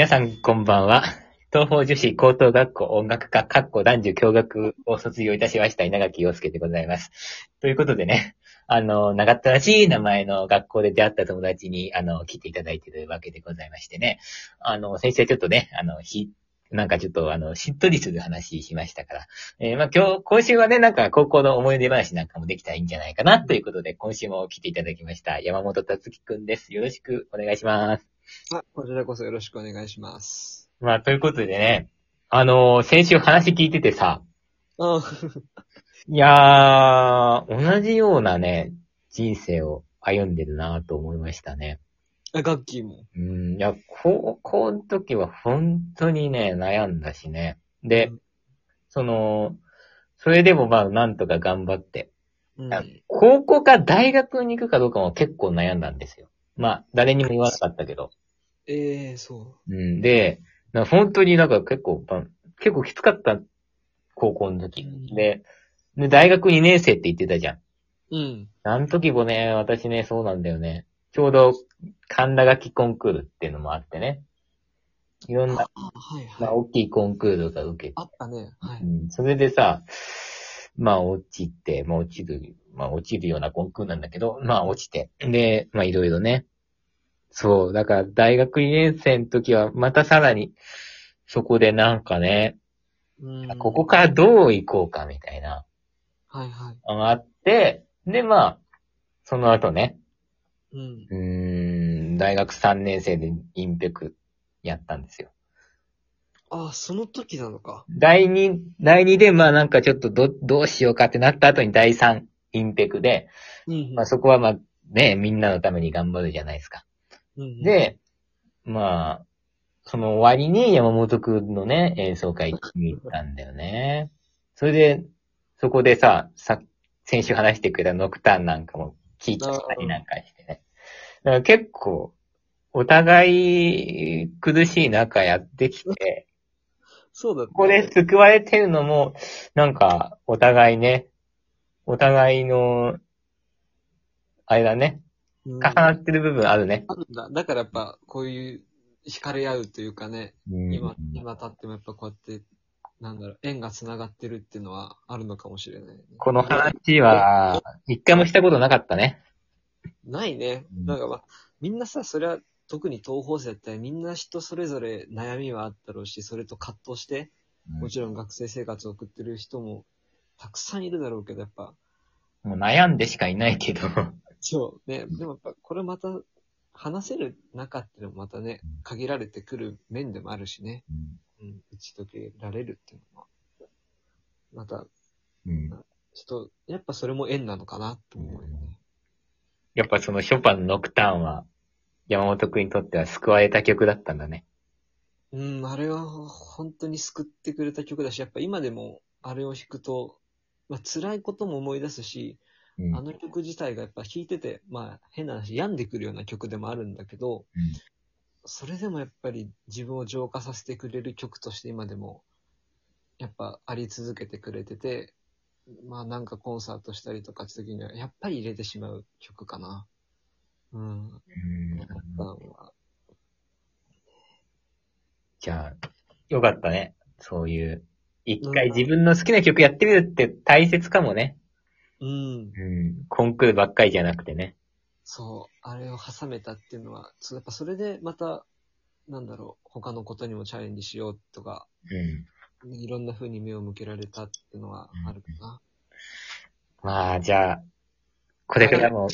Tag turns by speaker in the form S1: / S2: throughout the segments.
S1: 皆さんこんばんは。東方女子高等学校音楽科、かっこ男女共学を卒業いたしました稲垣陽介でございます。ということでね、あの、長ったらしい名前の学校で出会った友達に、あの、来ていただいているわけでございましてね。あの、先生ちょっとね、あの、ひ、なんかちょっと、あの、しっとりする話しましたから。えーまあ今日、今週はね、なんか高校の思い出話なんかもできたらいいんじゃないかな、ということで、今週も来ていただきました。山本達樹くんです。よろしくお願いします。
S2: あ、こちらこそよろしくお願いします。
S1: まあ、ということでね、あのー先週話聞いててさ、
S2: あ
S1: いやー、同じようなね、人生を歩んでるなと思いましたね。
S2: あ、ガッキーも。
S1: うん、いや、高校の時は本当にね、悩んだしね。で、
S2: うん
S1: その、それでもまあ、なんとか頑張って。
S2: うん。
S1: あ高校か大学に行くかどうかも結構悩んだんですよ。まあ、誰にも言わなかったけど。
S2: ええそ
S1: うん、で、なんか本当になんか結構、まあ結構きつかった、高校の時。
S2: うん
S1: で、で、大学2年生って言ってたじゃん。
S2: う。うん。
S1: あの時もね、私ね、そうなんだよね。ちょうど、神田書きコンクールっていうのもあってね。いろんな、
S2: あ、はい
S1: まあ、
S2: はい。
S1: 大きいコンクールが受けて、
S2: あったね。はい。
S1: うん、それでさ、まあ、落ちて、まあ、落ちる、まあ、落ちるようなコンクールなんだけど、まあ、落ちて。で、まあ、いろいろね。そう、だから、大学2年生の時は、またさらに、そこでなんかね、
S2: うん。
S1: ここからどう行こうか、みたいな。
S2: はいはい。
S1: あって、で、まあ、その後ね、
S2: うん。
S1: うーん、大学3年生でインペクやったんですよ。
S2: あ、その時なのか。
S1: 第2、第2でまあなんかちょっとど、どうしようかってなった後に第3インペクで、
S2: うん
S1: まあそこはまあね、みんなのために頑張るじゃないですか。
S2: うん、
S1: で、まあ、その終わりに山本くんのね、演奏会に行ったんだよね。それで、そこでさ、さ、先週話してくれたノクターンなんかも聞いちゃったりなんかしてね。だから結構、お互い苦しい中やってきて、
S2: そうだった、
S1: ここで救われてるのも、なんか、お互いね、お互いの、あれだね、
S2: うん、
S1: 重なってる部分あるね。
S2: あるんだ。だからやっぱ、こういう、惹かれ合うというかね、今、今経ってもやっぱこうやって、なんだろう、縁が繋がってるっていうのはあるのかもしれない、ね。
S1: この話は、一回もしたことなかったね。
S2: ないね。
S1: うん
S2: なんかまあ、みんなさ、それは特に東方生だったらみんな人それぞれ悩みはあったろうし、それと葛藤して、もちろん学生生活を送ってる人もたくさんいるだろうけど、やっぱ、
S1: もう悩んでしかいないけど。
S2: そう、ね、でもやっぱこれまた話せる中っていうのもまたね、限られてくる面でもあるしね、うん、打ち解けられるっていうのは、また、
S1: うん。
S2: 人、やっぱそれも縁なのかなと思うよね。
S1: やっぱそのショパンのノクターンは、山本くんにとっては救われた曲だったんだね。
S2: うん、あれは本当に救ってくれた曲だし、やっぱ今でもあれを弾くと、まあ辛いことも思い出すし、
S1: うん
S2: あの曲自体がやっぱ弾いてて、まあ変な話、病んでくるような曲でもあるんだけど、
S1: うん
S2: それでもやっぱり自分を浄化させてくれる曲として今でも、やっぱあり続けてくれてて、まあなんかコンサートしたりとかした時には、やっぱり入れてしまう曲かな。うん。
S1: うんじゃあ、よかったね。そういう、一回自分の好きな曲やってみるって大切かもね。
S2: うん。
S1: うん。コンクールばっかりじゃなくてね。
S2: そう、あれを挟めたっていうのは、やっぱそれでまた、なんだろう、他のことにもチャレンジしようとか、
S1: うん。
S2: いろんな風に目を向けられたっていうのはあるかな。
S1: まあ、じゃあ、これからも、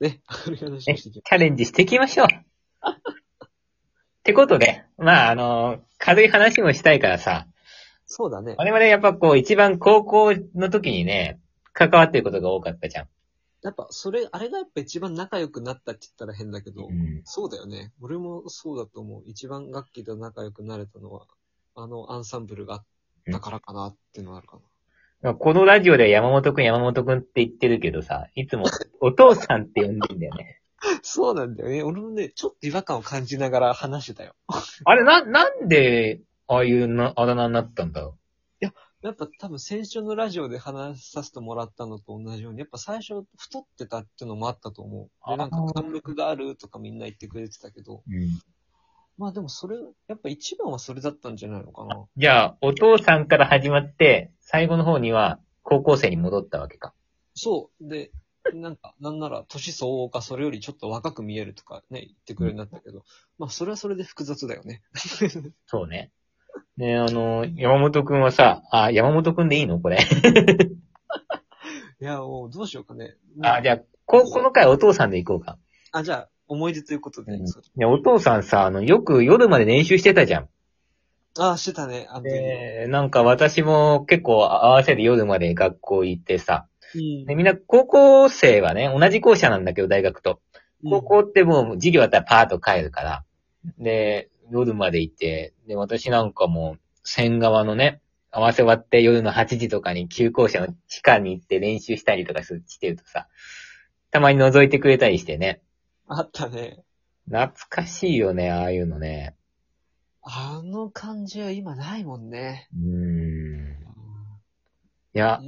S2: ね、
S1: チャレンジしていきましょう。ってことで、まあ、あの、軽い話もしたいからさ、
S2: そうだね。
S1: 我々やっぱこう、一番高校の時にね、関わってることが多かったじゃん。
S2: やっぱそれ、あれがやっぱ一番仲良くなったって言ったら変だけど、
S1: うん。
S2: そうだよね。俺もそうだと思う。一番楽器と仲良くなれたのは、あのアンサンブルがあったからかなっていうのはあるかな。
S1: このラジオでは山本くん山本くんって言ってるけどさ、いつもお父さんって呼んでんだよね。
S2: そうなんだよね。俺もね、ちょっと違和感を感じながら話してたよ。
S1: あれ、な、なんで、ああいうな、あだ名になったんだろ
S2: やっぱ多分先週のラジオで話させてもらったのと同じように、やっぱ最初太ってたっていうのもあったと思う。で、なんか貫禄があるとかみんな言ってくれてたけど、
S1: う。うん。
S2: まあでもそれ、やっぱ一番はそれだったんじゃないのかな。
S1: じゃあ、お父さんから始まって、最後の方には高校生に戻ったわけか。
S2: そう。で、なんか、なんなら、年相応かそれよりちょっと若く見えるとかね、言ってくれるようになったけど、まあそれはそれで複雑だよね。
S1: そうね。ねあの、山本くんはさ、あ、山本くんでいいの？これ。
S2: いや、もうどうしようかね。
S1: あ、じゃあ、こ、この回お父さんで行こうか。
S2: あ、じゃあ、思い出ということで。
S1: うん
S2: そう
S1: ね、お父さんさ、あの、よく夜まで練習してたじゃん。
S2: あ、してたね。あの時
S1: で、なんか私も結構合わせて夜まで学校行ってさ。
S2: うん
S1: で、みんな高校生はね、同じ校舎なんだけど、大学と。高校ってもう授業あったらパーッと帰るから。で、夜まで行って、で、私なんかもう、線側のね、合わせ終わって夜の8時とかに旧校舎の地下に行って練習したりとかすしてるとさ、たまに覗いてくれたりしてね。
S2: あったね。
S1: 懐かしいよね、ああいうのね。
S2: あの感じは今ないもんね。
S1: うーん。いや、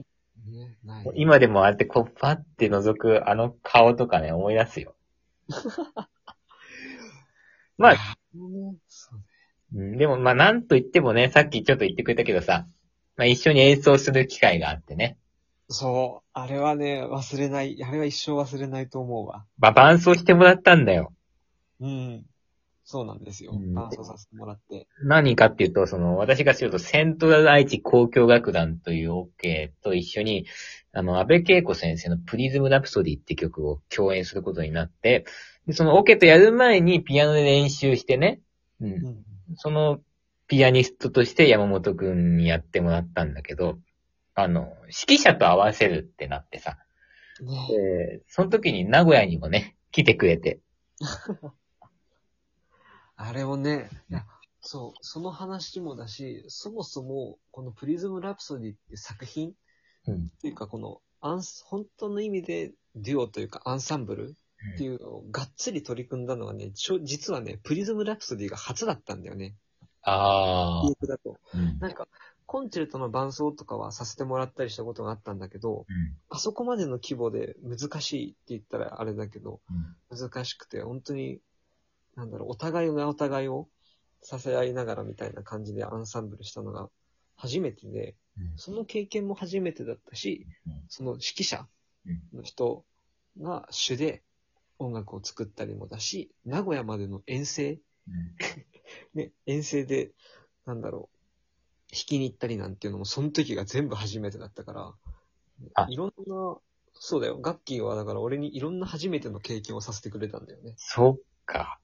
S2: ね、ない。
S1: 今でもああやってこう、パッて覗くあの顔とかね、思い出すよ。まあ、うん、でも、まあ、なんと言ってもね、さっきちょっと言ってくれたけどさ、まあ、一緒に演奏する機会があってね。
S2: そう。あれはね、忘れない。あれは一生忘れないと思うわ。
S1: まあ、伴奏してもらったんだよ。
S2: うん。そうなんですよ
S1: うん。
S2: 伴奏させてもらって。
S1: 何かっていうと、その、私がすると、セントラル愛知交響楽団というオ、ケと一緒に、あの、安倍恵子先生のプリズムラプソディって曲を共演することになって、でそのオ、ケとやる前にピアノで練習してね、うん
S2: う。ん。
S1: そのピアニストとして山本くんにやってもらったんだけど、あの、指揮者と合わせるってなってさ、
S2: ね
S1: で、その時に名古屋にもね、来てくれて、
S2: あれをね、いや、そう、その話もだし、そもそも、このプリズムラプソディっていう作品？
S1: うん。
S2: っていうか、この、アンス、本当の意味でデュオというかアンサンブル？っていうのをがっつり取り組んだのはね、ちょ実はね、プリズムラプソディが初だったんだよね。
S1: あ
S2: 記憶だと。
S1: あ。うん。
S2: なんか、コンチェルトの伴奏とかはさせてもらったりしたことがあったんだけど、
S1: うん
S2: あそこまでの規模で難しいって言ったらあれだけど、
S1: うん
S2: 難しくて、本当に、なんだろう、お互いがお互いを支え合いながらみたいな感じでアンサンブルしたのが初めてで、
S1: うん
S2: その経験も初めてだったし、
S1: うん
S2: その指揮者
S1: うん
S2: の人が主で音楽を作ったりもだし、名古屋までの遠征、ね、遠征で、なんだろう、弾きに行ったりなんていうのも、その時が全部初めてだったから、
S1: あ
S2: いろんな、そうだよ、ガッキーはだから俺にいろんな初めての経験をさせてくれたんだよね。
S1: そっか。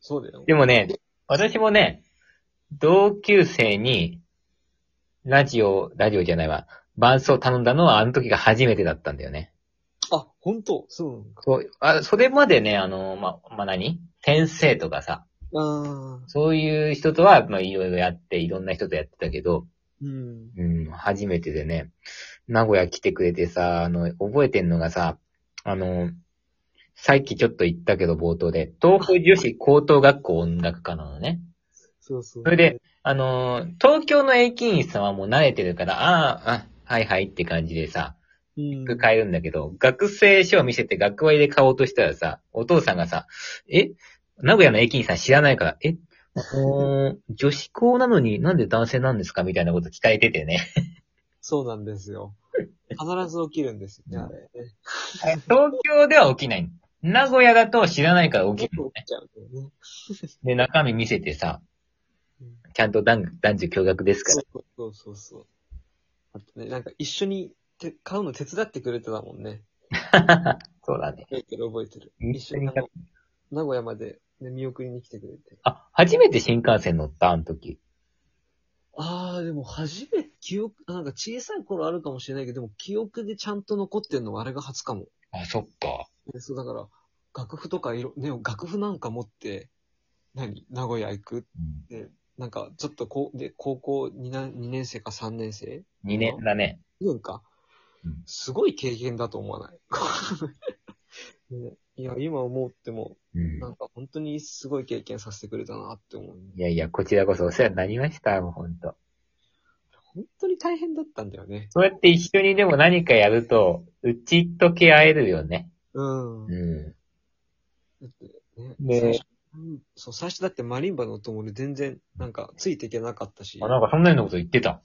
S2: そうだよ。
S1: でもね、私もね、同級生に、ラジオ、ラジオじゃないわ、伴奏頼んだのはあの時が初めてだったんだよね。
S2: あ、本当？そうなのか。
S1: そう、あ、それまでね、あの、ま、まあ、何？先生とかさ、
S2: ああ、
S1: そういう人とは、まあ、いろいろやって、いろんな人とやってたけど、
S2: うん。
S1: うん、初めてでね、名古屋来てくれてさ、あの、覚えてんのがさ、あの、さっきちょっと言ったけど冒頭で、東北女子高等学校音楽科なのね。
S2: そうそう。
S1: それで、あの、東京の駅員さんはもう慣れてるから、ああ、あ、はいはいって感じでさ、
S2: うん、
S1: 買えるんだけど、学生証を見せて学割で買おうとしたらさ、お父さんがさ、え？名古屋の駅員さん知らないから、え？あのー女子校なのになんで男性なんですか？みたいなこと聞かれててね。
S2: そうなんですよ。必ず起きるんですよね、あれね。
S1: 東京では起きない。名古屋だと知らないから起きる。
S2: 起きちゃうんだよね。
S1: で、中身見せてさ
S2: うん、
S1: ちゃんと男男女共学ですから。
S2: そうそうそうそう。あとね、なんか一緒にて買うの手伝ってくれてたもんね。
S1: そうだね。
S2: 覚えてる覚えてる。
S1: 一緒に
S2: 名古屋まで、ね、見送りに来てくれて。
S1: あ、初めて新幹線乗ったあの時。
S2: ああ、でも初めて記憶、なんか小さい頃あるかもしれないけど、でも記憶でちゃんと残ってんのはあれが初かも。
S1: あ、そっか。
S2: でそうだから、楽譜とかいろ、ね、楽譜なんか持って、何？名古屋行くって、なんかちょっとこう、で、高校2年 ,2 年生か3年生
S1: ？2年だね。
S2: 分か
S1: うん。
S2: すごい経験だと思わない、ねいや、今思っても、
S1: うん
S2: なんか本当にすごい経験させてくれたなって思う。
S1: いやいや、こちらこそお世話になりました、もうほんと。
S2: 本当に大変だったんだよね。
S1: そうやって一緒にでも何かやると、打ち解け合えるよね。
S2: うん。だ
S1: う
S2: ってね、
S1: ね
S2: 最初そう、最初だってマリンバの音も俺全然、なんか、ついていけなかったし
S1: あ、、なんかそんなようなこと言ってた。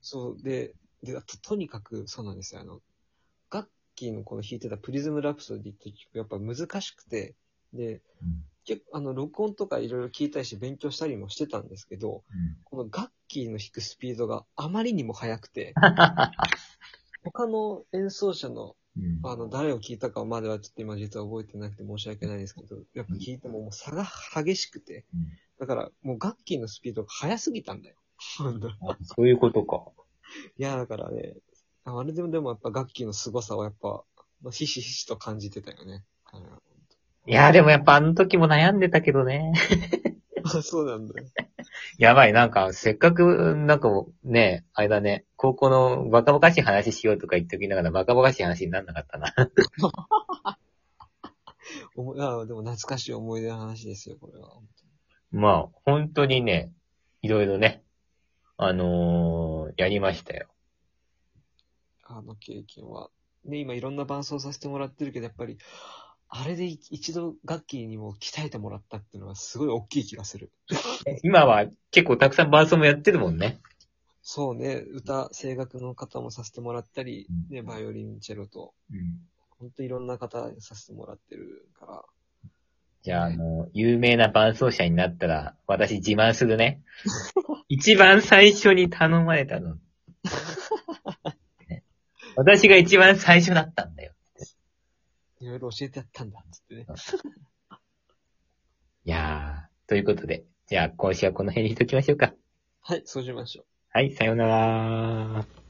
S2: そう、で、で、あと、とにかく、そうなんですよ。あの、楽器のこの弾いてたプリズムラプソディって曲、やっぱ難しくて、で、結構、あの、録音とかいろいろ聞いたりして勉強したりもしてたんですけど、この楽器の弾くスピードがあまりにも速くて、他の演奏者の、
S1: うん
S2: あの、誰を聞いたかまではちょっと今実は覚えてなくて申し訳ないですけど、やっぱ聞いてももう差が激しくて、
S1: うん
S2: だからもう楽器のスピードが速すぎたんだよ。
S1: そういうことか。
S2: いや、だからね、あれでもでもやっぱ楽器の凄さはやっぱ、まあひしひしと感じてたよね。
S1: いや、でもやっぱあの時も悩んでたけどね。
S2: あ そうなんだよ。
S1: やばい、なんか、せっかく、なんかもう、ね、あれだね、高校のバカバカしい話しようとか言っときながら、バカバカしい話になんなかったな。
S2: 思いあでも懐かしい思い出の話ですよ、これは。
S1: まあ、本当にね、いろいろね、あのーやりましたよ。
S2: あの経験は。ね、今いろんな伴奏させてもらってるけど、やっぱり、あれでい一度楽器にも鍛えてもらったっていうのはすごい大きい気がする。
S1: 今は結構たくさん伴奏もやってるもんね。
S2: そうね、歌、声楽の方もさせてもらったり、
S1: うん
S2: ね、バイオリン、チェロと、
S1: うん。
S2: ほんといろんな方にさせてもらってるから。
S1: じゃあ、あの、有名な伴奏者になったら、私自慢するね。一番最初に頼まれたの。ね私が一番最初だったんだよ。
S2: いろいろ教えてやったんだ、つってね。
S1: いやー、ということで、じゃあ今週はこの辺にしときましょうか。
S2: はい、そうしましょう。
S1: はい、さようなら。